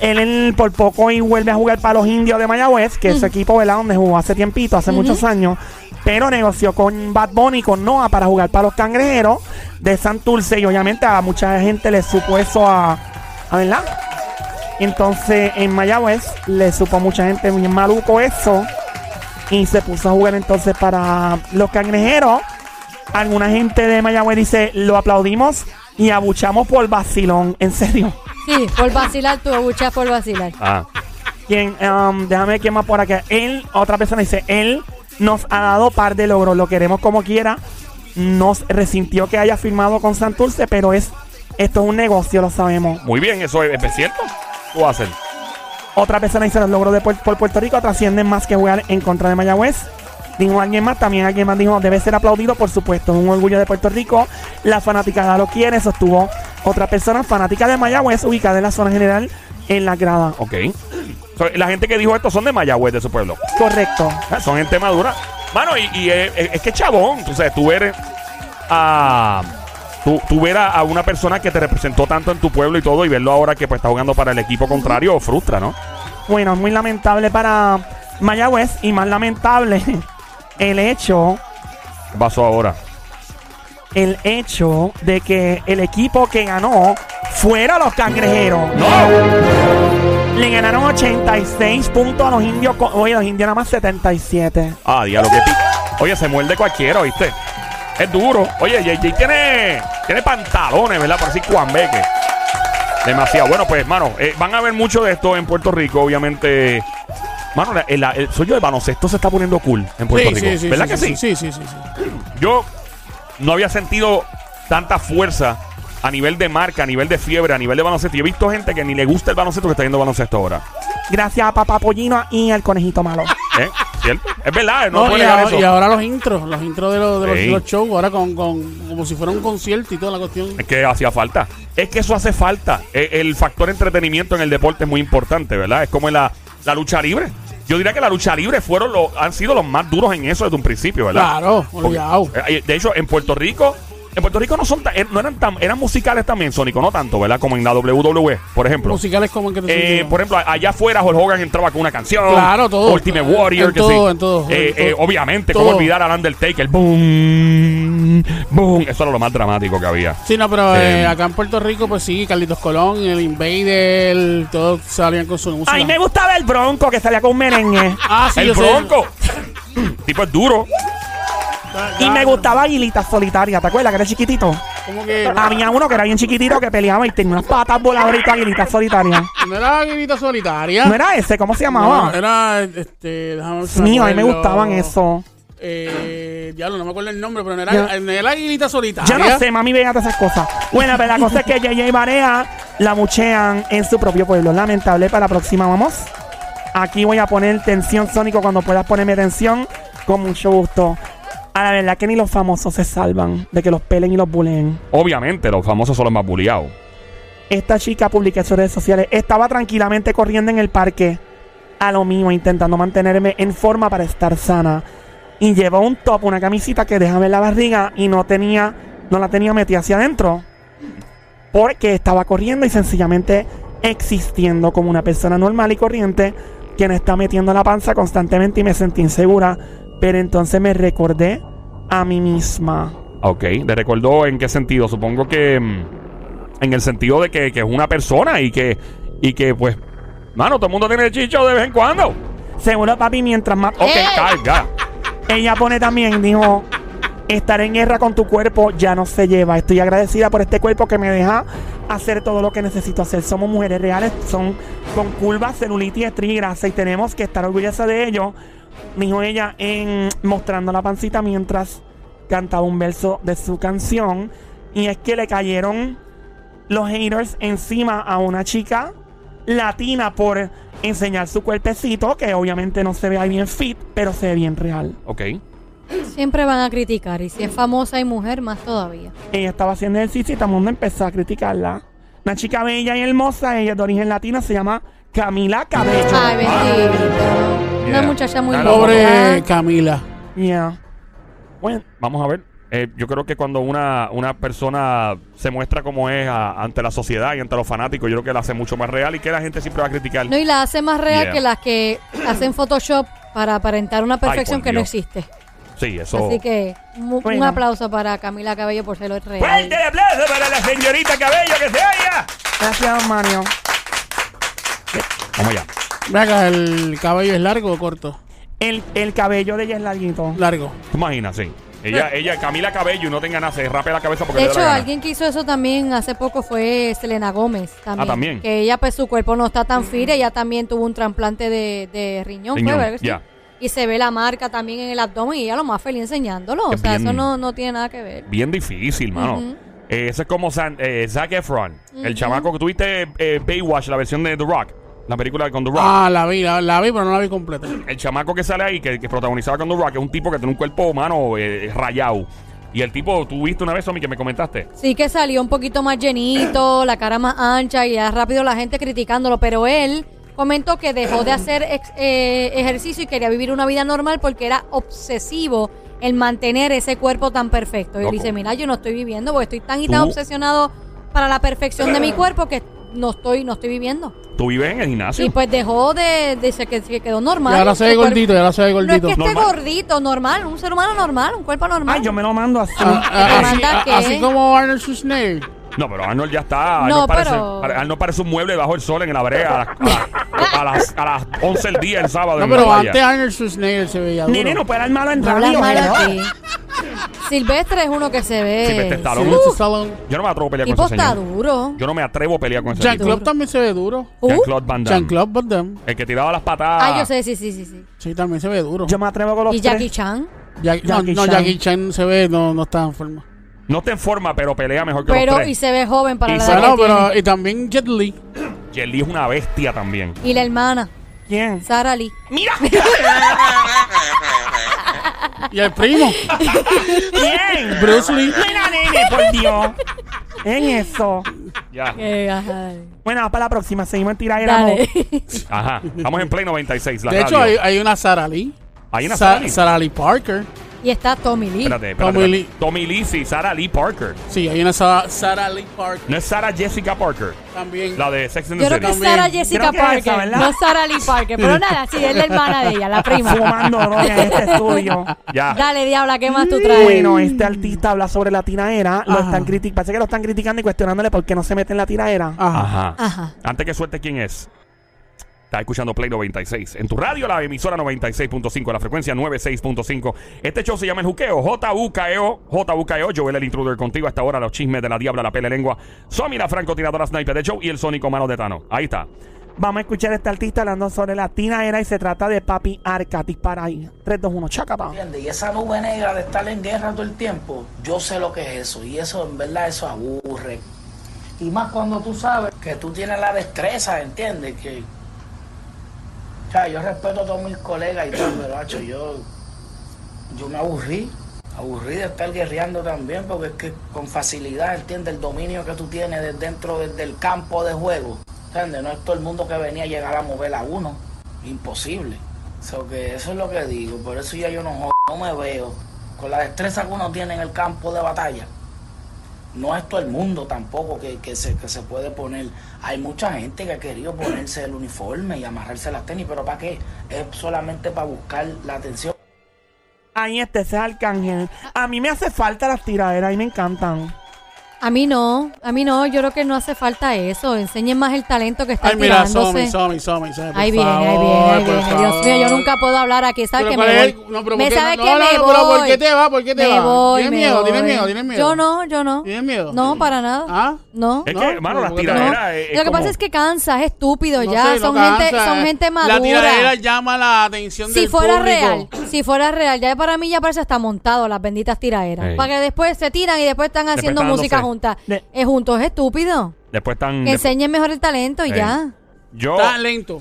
Él, él por poco y vuelve a jugar para los indios de Mayagüez, que es su equipo, ¿verdad? Donde jugó hace tiempito, hace muchos años. Pero negoció con Bad Bunny, con Noah, para jugar para los cangrejeros de Santurce. Y obviamente a mucha gente le supo eso a, a ¿verdad? Entonces en Mayagüez le supo a mucha gente bien maluco eso. Y se puso a jugar entonces para los cangrejeros. Alguna gente de Mayagüez dice, lo aplaudimos y abuchamos por vacilón. En serio. Sí, por vacilar, tú abuchas por vacilar. Ah. Quien, um, déjame ver quién más por acá. Él, otra persona dice, él nos ha dado par de logros, lo queremos como quiera. Nos resintió que haya firmado con Santurce, pero es esto es un negocio, lo sabemos. Muy bien, eso es, es cierto. ¿Qué va a hacer? Otra persona dice, los logros de por Puerto Rico trascienden más que jugar en contra de Mayagüez. Dijo alguien más, también alguien más dijo, debe ser aplaudido, por supuesto, es un orgullo de Puerto Rico. La fanaticada lo quiere, sostuvo otra persona fanática de Mayagüez, ubicada en la zona general, en la grada. Ok. La gente que dijo esto son de Mayagüez, de su pueblo. Correcto. Ah, Son gente madura. Mano, y, y, es que chabón, tú sabes, tú ver a. Tú, tú ver a, a una persona que te representó tanto en tu pueblo y todo, y verlo ahora que pues está jugando para el equipo contrario, frustra, ¿no? Bueno, es muy lamentable para Mayagüez y más lamentable *laughs* el hecho, ¿Qué pasó ahora? el hecho de que el equipo que ganó fuera los cangrejeros. ¡No! Le ganaron 86 puntos a los indios. Oye, los indios nada más 77. Ah, diablo, que Oye, se muerde cualquiera, ¿viste? Es duro. Oye, JJ tiene, tiene pantalones, ¿verdad? Por así cuambeque. Demasiado. Bueno, pues, mano, eh, van a ver mucho de esto en Puerto Rico, obviamente. Mano, el, el sueño de baloncesto se está poniendo cool en Puerto Sí, Rico. sí, sí, ¿Verdad sí, que sí? Sí, sí, sí, sí. Yo no había sentido tanta fuerza a nivel de marca, a nivel de fiebre, a nivel de baloncesto. Yo he visto gente que ni le gusta el baloncesto que está viendo baloncesto ahora. Gracias a Papá Pollino y al conejito malo. *laughs* ¿Eh? ¿Cierto? Es verdad, no, No, puedo y, negar ahora, eso. y ahora los intros, los intros de los, de los, Sí. los shows, ahora con, con como si fuera un concierto y toda la cuestión. Es que hacía falta. Es que eso hace falta. E- El, factor entretenimiento en el deporte es muy importante, ¿verdad? Es como en la, la lucha libre. Yo diría que la lucha libre fueron los, han sido los más duros en eso desde un principio, ¿verdad? Claro, Porque, olvidado. eh, de hecho, en Puerto Rico En Puerto Rico no son tan- er- no eran tan, eran musicales también, Sónico, no tanto, ¿verdad? Como en la WWE, por ejemplo. Musicales como en que te Eh, por ejemplo, allá afuera Hulk Hogan entraba con una canción. Claro, todo. Ultimate Warrior, En que todo, sí. en todo, Eh, en eh, todo. obviamente, Todo. cómo olvidar al Undertaker. Boom, boom. Eso era lo más dramático que había. Sí, no, pero eh, Eh, acá en Puerto Rico, pues sí, Carlitos Colón, el Invader, todos salían con su música. A mí me gustaba el bronco que salía con un merengue. *laughs* Ah, sí, el yo sé. Bronco. *coughs* tipo es duro. Y me gustaba Aguilita Solitaria, ¿te acuerdas que era chiquitito? Como que. Había uno que era bien chiquitito que peleaba y tenía unas patas voladoras y Aguilita Solitaria. No era Aguilita Solitaria. ¿No era ese? ¿Cómo se llamaba? No, era este. Déjame ver si Mío, a mí me acuerdo. gustaban eso. Eh, diablo, no me acuerdo el nombre, pero no Yo- era, no era Aguilita Solitaria. Yo no sé, mami, vean esas cosas. Bueno, pero la cosa es que JJ Barea la muchean en su propio pueblo. Lamentable para la próxima, vamos. Aquí voy a poner tensión sónico cuando puedas ponerme tensión. Con mucho gusto. A la verdad que ni los famosos se salvan de que los pelen y los buleen. Obviamente, los famosos son los más bulliados. Esta chica publica en sus redes sociales. Estaba tranquilamente corriendo en el parque. A lo mío, intentando mantenerme en forma para estar sana. Y llevó un top, una camisita que deja ver la barriga y no tenía, no la tenía metida hacia adentro. Porque estaba corriendo y sencillamente existiendo como una persona normal y corriente quien está metiendo la panza constantemente y me sentí insegura. Pero entonces me recordé a mí misma. Ok, ¿le recordó en qué sentido? Supongo que mm, en el sentido de que, que es una persona y que, y que pues, mano, todo el mundo tiene chicho de vez en cuando. Seguro, papi, mientras más. Ok, carga. Ella pone también, dijo, estar en guerra con tu cuerpo ya no se lleva. Estoy agradecida por este cuerpo que me deja hacer todo lo que necesito hacer. Somos mujeres reales, son con curvas, celulitis, y grasa y tenemos que estar orgullosas de ello. Dijo ella en mostrando la pancita mientras cantaba un verso de su canción. Y es que le cayeron los haters encima a una chica latina por enseñar su cuerpecito, que obviamente no se ve ahí bien fit, pero se ve bien real. Ok. Siempre van a criticar. Y si es famosa y mujer, más todavía. Ella estaba haciendo ejercicio y todo el mundo empezó a criticarla. Una chica bella y hermosa, ella es de origen latino, se llama Camila Cabello. Ay, bendito. Una muchacha muy Claro. Pobre. Camila. Yeah. Bueno, vamos a ver. Eh, yo creo que cuando una, una persona se muestra como es a- ante la sociedad y ante los fanáticos, yo creo que la hace mucho más real y que la gente siempre va a criticar. No, y la hace más real Yeah. que las que hacen Photoshop para aparentar una perfección por que no Dios. existe. Sí, eso. Así que mu- Bueno. un aplauso para Camila Cabello por ser real. ¡Fuerte el aplauso para la señorita Cabello que se oiga! Gracias, Mario. Vamos allá. Ve acá, el cabello es largo o corto. El, el cabello de ella es larguito. Largo. ¿Te imaginas? Sí. Ella, ella, Camila Cabello y no tenga nada, se rape la cabeza porque De le da hecho, la gana. alguien que hizo eso también hace poco fue Selena Gómez. También, Ah, también. Que ella, pues, su cuerpo no está tan firme. Ella también tuvo un trasplante de, de riñón, fue, Riñón, ¿verdad que sí? ya. Y se ve la marca también en el abdomen y ella lo más feliz enseñándolo. Es o sea, bien- eso no, no tiene nada que ver. Bien difícil, mano. Ujú. Eh, ese es como San- eh, Zac Efron, el chamaco que tuviste eh, Baywatch, la versión de The Rock, la película con The Rock. Ah, la vi, la, la vi, pero no la vi completa. El chamaco que sale ahí, que, que protagonizaba con The Rock, es un tipo que tiene un cuerpo humano eh, rayado. Y el tipo, tú viste una vez, Somi, que me comentaste. Sí que salió un poquito más llenito, la cara más ancha y ya rápido la gente criticándolo, pero él comentó que dejó de hacer ex- eh, ejercicio y quería vivir una vida normal porque era obsesivo el mantener ese cuerpo tan perfecto. Y él dice, mira, yo no estoy viviendo porque estoy tan y tan Tú- obsesionado para la perfección de mi *clears throat* cuerpo que no estoy, no estoy viviendo. Tú vives en el gimnasio. Y pues dejó de, de se, que, se quedó normal. Y ahora se ve gordito, y ahora se ve No es gordito. que esté Normal. gordito, normal, un ser humano normal, un cuerpo normal. Ay, yo me lo mando así. Ah, ah, ¿Te así, manda a- qué? así como Arnold Schwarzenegger. No, pero Arnold ya está. No, Arnold, parece, pero- pare- Arnold parece un mueble bajo el sol en la brea a las, a, *laughs* a las, a las 11 del día el sábado. No, en la pero playa. antes Arnold Schwarzenegger se veía duro. Nene, no puede dar malo en No hablas radio. mal. Silvestre es uno que se ve. Silvestre Stallone. Sylvester Stallone. Yo no me atrevo a pelear tipo con ese está señor. duro. Yo no me atrevo a pelear con ese Jean-Claude tipo. también se ve duro. Uh, Jean-Claude Van Damme. Jean-Claude Van Damme. El que tiraba las patadas. Ah, yo sé, sí, sí, sí, sí. Sí, también se ve duro. Yo me atrevo con los Y tres. Jackie Chan. No, Jackie no, Chan. Jackie Chan se ve, no, no está en forma. No te en forma, pero pelea mejor que los Pero, tres. y se ve joven para Y la edad Bueno, que pero tiene. y también Jet Li. Jet Li es una bestia también. Y la hermana, ¿Quién? Sara Lee. ¡Mira! *laughs* Y el primo, ¿Quién? Bruce Lee. Mira, nene, por Dios. En eso. ya. Eh, ajá. Bueno, para la próxima. Seguimos en. Dale. Ajá. Estamos en Play 96. La De hecho, radio. hay, hay una Sara Lee. Hay una Sa- Sara Lee. Sara Lee Parker. Y está Tommy Lee. Espérate, espérate. Tommy espérate. Lee. Tommy Lee, sí, Sarah Lee Parker. Sí, hay una Sa- Sarah Lee Park No es Sarah Jessica Parker, también. la de Sex and Yo the creo que es Sarah. Jessica Creo que es Parker, esa, ¿verdad? no Sarah Lee Parker. Pero nada, sí, es la hermana de ella, la prima. Fumando droga en este estudio. *laughs* Ya. Dale, diabla, ¿qué más tú traes? Bueno, este artista habla sobre la tiraera. Lo Ajá. están criticando. Parece que lo están criticando y cuestionándole por qué no se mete en la tiraera. Ajá. Ajá. Ajá. Antes que suelte quién es. Estás escuchando Play 96. En tu radio, la emisora 96.5, la frecuencia 96.5. Este show se llama El Juqueo. J-U-K-E-O. J-U-K-E-O. Joel el intruder contigo hasta ahora. Los chismes de la diabla, la pele lengua. Somi la francotiradora sniper de show y el sónico mano de Tano. Ahí está. Vamos a escuchar a este artista hablando sobre la tiraera y se trata de Papi Arca. Dispara ahí. 3, 2, 1. Chacapa. ¿Entiendes? Y esa nube negra de estar en guerra todo el tiempo, yo sé lo que es eso. Y eso, en verdad, eso aburre. Y más cuando tú sabes que tú tienes la destreza, ¿entiendes? Que. O sea, yo respeto a todos mis colegas y todo, pero, hacho, yo. Yo me aburrí. Aburrí de estar guerreando también, porque es que con facilidad, ¿entiendes? El dominio que tú tienes desde dentro de- del campo de juego, ¿entiendes? No es todo el mundo que venía a llegar a mover a uno. Imposible. So que eso es lo que digo, por eso ya yo no, no me veo. Con la destreza que uno tiene en el campo de batalla, no es todo el mundo tampoco que, que se, que se puede poner. Hay mucha gente que ha querido ponerse el uniforme y amarrarse las tenis, pero ¿para qué? Es solamente para buscar la atención. Ahí este, ese es Arcángel. A mí me hace falta las tiraderas y me encantan. A mí no, a mí no, yo creo que no hace falta eso. Enseñen más el talento que está Ay, mira, tirándose. Somi, Somi, Somi, Somi, por Ahí viene, ahí viene, ahí viene. Dios mío, yo nunca puedo hablar aquí. ¿Sabes que ¿cuál me voy? no, pero me ¿por qué sabe no? que No, me no, voy. pero ¿por qué te va? ¿Por qué te me va? Voy, ¿Tienes me miedo? ¿Tienes miedo? ¿Tienes miedo? Yo no, yo no. ¿Tienes miedo? No, para nada. ¿Ah? No. Es No, que, mano, las tiraderas. es- es Lo que como- pasa es que cansa, es estúpido No ya. sé, son, no gente, son eh. gente La tiradera madura. llama la atención Si del fuera público. real, si fuera real, ya para mí ya parece hasta montado las benditas tiraderas. Para que después se tiran y después están haciendo música juntas. De- Es juntos, es estúpido. Después están. Que enseñen mejor el talento y Ey. ya. Yo. Está lento.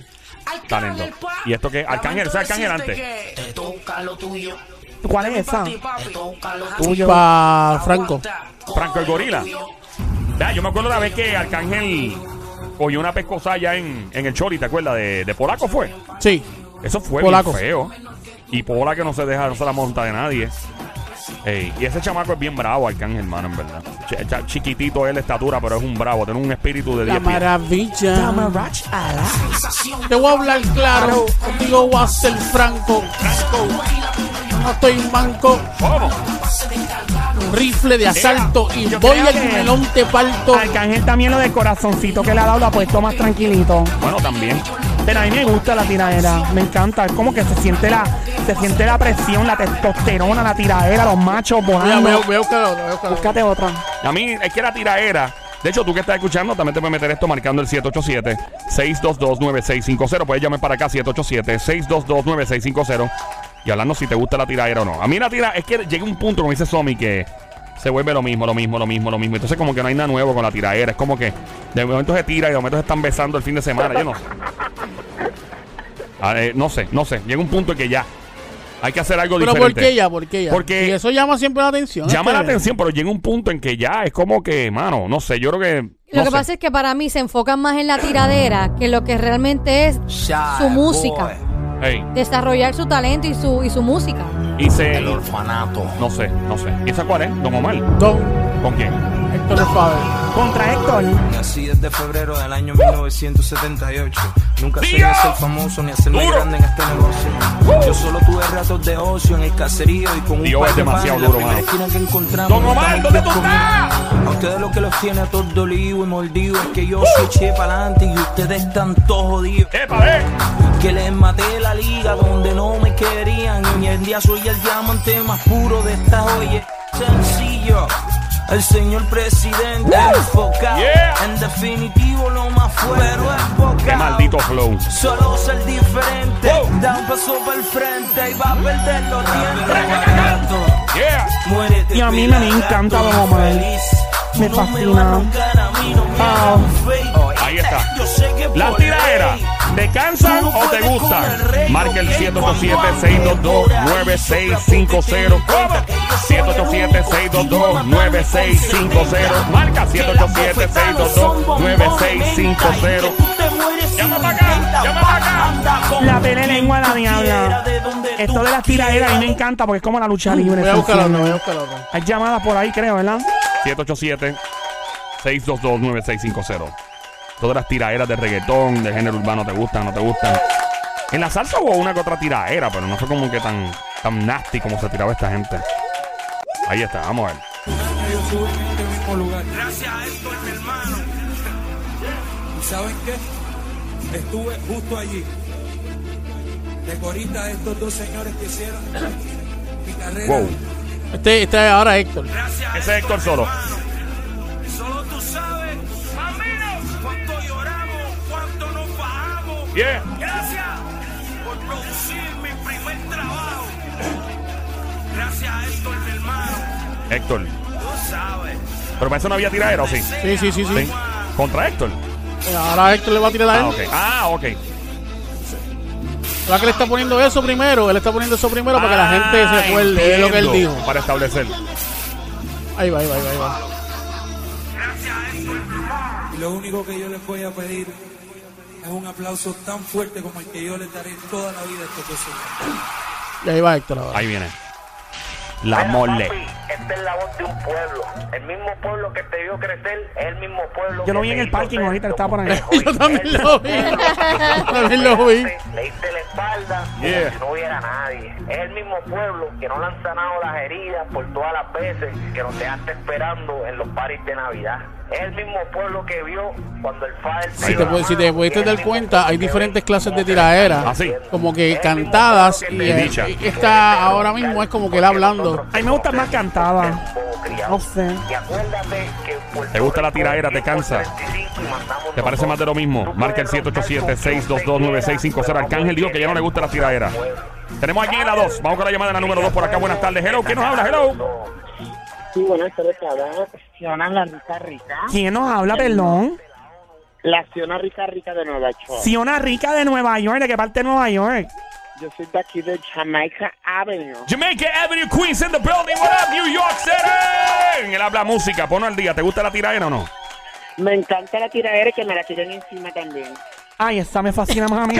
Talento. ¿Y esto qué? Arcángel, ¿ese Arcángel antes? Te toca lo tuyo. ¿Cuál es esa? Te toca lo Tuyo. Pa Franco. Franco el gorila. Ya, yo me acuerdo la vez que Arcángel cogió una pescosa allá en, en el Chori, ¿te acuerdas? De, de Polaco fue. Sí. Eso fue Polaco. bien feo. Y Pola que no se deja, no se la monta de nadie. Ey, y ese chamaco es bien bravo, Arcángel, hermano, en verdad. Ch- ch- chiquitito es la estatura, pero es un bravo. Tiene un espíritu de La 10 pies. maravilla. Te voy a hablar claro. Contigo voy a ser franco. No estoy manco. ¿Cómo? Un rifle de asalto y yo voy creo al que- melón te parto. Arcángel también lo de corazoncito que le ha dado lo ha puesto más tranquilito. Bueno, también. Pero a mí me gusta la tiradera, me encanta. Es como que se siente la, se siente la presión, la testosterona, la tiradera, los machos Mira, volando. voy a- voy a buscar otra, voy a buscar otra. Búscate otra. A mí es que la tiraera. De hecho, tú que estás escuchando, también te puedes meter esto marcando el 787-622-9650. Puedes llamar para acá, 787-622-9650. Y hablarnos si te gusta la tiraera o no. A mí la tira es que llega un punto, como dice Somi, que se vuelve lo mismo, lo mismo, lo mismo, lo mismo. Entonces, como que no hay nada nuevo con la tiraera. Es como que de momento se tira y de momento se están besando el fin de semana. Yo no sé. Ah, eh, no sé, no sé. Llega un punto en que ya hay que hacer algo Pero diferente. ¿por qué ya? ¿Por qué ya? Porque- Y eso llama siempre la atención. Llama la atención, pero llega un punto en que ya es como que, mano, no sé, yo creo que. Lo que sé. pasa es que para mí se enfocan más en la tiradera que lo que realmente es su música. Desarrollar su talento y su, y su música. Y se. El orfanato. No sé, no sé. ¿Y esa cuál es? Don Omar. Don ¿Con quién? Héctor el Fader. Contra Héctor. Así desde febrero del año 1978. Nunca soñé ser famoso ni hacerme ¡Duro! grande en este negocio. Yo solo tuve ratos de ocio en el caserío y con un Dios, par es de demasiado panes en la primera mano. esquina que encontramos. Don Omar, ¿dónde tú estás? A ustedes lo que los tiene a todos dolidos y mordidos es que yo soy eché para adelante y ustedes están todos jodidos. ¡Epa, ve! Que les maté la liga donde no me querían. Y hoy en día soy el diamante más puro de esta joya. Sencillo. El señor presidente enfocado. Yeah. En definitivo lo más fuerte. Pero es poca. ¡Qué maldito flow! Solo ser diferente. Wow. Da un paso para el frente y va a perder los dientes. ¡Yeah! Muérete, Y a mí me encanta Don Omar. feliz. Me fascina. vas a roncar a mí, no me Ah. fake. Ahí está. Yo sé que La tiradera. ¿Te cansan o te gustan? Marca el 787-622-9650. ¿Cómo? 787-622-9650. Marca 787-622-9650. Llama para acá, llama para acá. La pele lengua la diabla. Esto de las tiraderas a mí me encanta porque es como la lucha libre. Voy a buscar funciona. otra, voy a buscar otra. Hay llamadas por ahí, creo, ¿verdad? 787-622-9650. Todas las tiraderas de reggaetón, de género urbano, ¿te gustan no te gustan? En la salsa hubo una que otra tiradera, pero no fue como que tan, tan nasty como se tiraba esta gente. Ahí está, vamos a ver. yo estuve en este mismo lugar. Gracias a esto, mi hermano. ¿Y saben qué? Estuve justo allí. De corita a estos dos señores que hicieron mi carrera. Wow. Este, este es ahora Héctor. Ese es Héctor Solo. Solo tú sabes, mamino, cuánto lloramos, cuánto nos bajamos. Yeah. Gracias por producir mi primer trabajo. Gracias a esto, mi hermano. Héctor. Tú sabes. Pero para eso no había tiradera, ¿o sí? Sí, sí, sí, sí. Sí. Contra Héctor. Ahora Héctor le va a tirar a él. Ah, ok. Ah, ok. ¿Verdad que le está poniendo eso primero? Él está poniendo eso primero para que la gente Ah, se acuerde de lo que él dijo. Para establecer. Ahí va, ahí va, ahí va. Ahí va. Y lo único que yo les voy a pedir es un aplauso tan fuerte como el que yo les daré toda la vida a estos dos señores. Y ahí va Héctor ahora. Ahí viene. La mole. Esta es la voz de un pueblo. El mismo pueblo que te vio crecer es el mismo pueblo Yo lo vi en el parking ahorita, estaba por ahí. hoy. *laughs* Yo *laughs* también lo vi. También lo vi. Le diste la espalda Yeah. como si no hubiera nadie. Es el mismo pueblo que no le han sanado las heridas por todas las veces que nos dejaste esperando en los paris de Navidad. Es el mismo pueblo que vio cuando el Father Si te, pu- si te pudiste dar cuenta, hay diferentes clases de tiraderas. Ah, sí. Como que cantadas. Y, Y dicha. y esta ahora mismo es como que él hablando. A mí me gusta más No sé. ¿Te gusta la tiradera? es ¿Te cansa? 135 y mandamos ¿Te parece más de lo mismo? Marca el 787-622-9650. Arcángel dijo que ya no le gusta la tiradera. Tenemos aquí en la 2. Vamos con la llamada de la número 2 por acá. Buenas tardes. Hello. ¿Quién nos habla? Hello. Sí, buenas tardes, te habla Fiona la rica rica. ¿Quién nos habla, perdón? La Fiona rica rica de Nueva York. Fiona Rica de Nueva York. ¿De qué parte de Nueva York? Yo soy de aquí de Jamaica Avenue. Jamaica Avenue, Queens in the building. What up, New York City? Él habla música. Ponlo al día. ¿Te gusta la tiradera o no? Me encanta la tiradera y que me la tiren encima también. Ay, esa me fascina más a mí.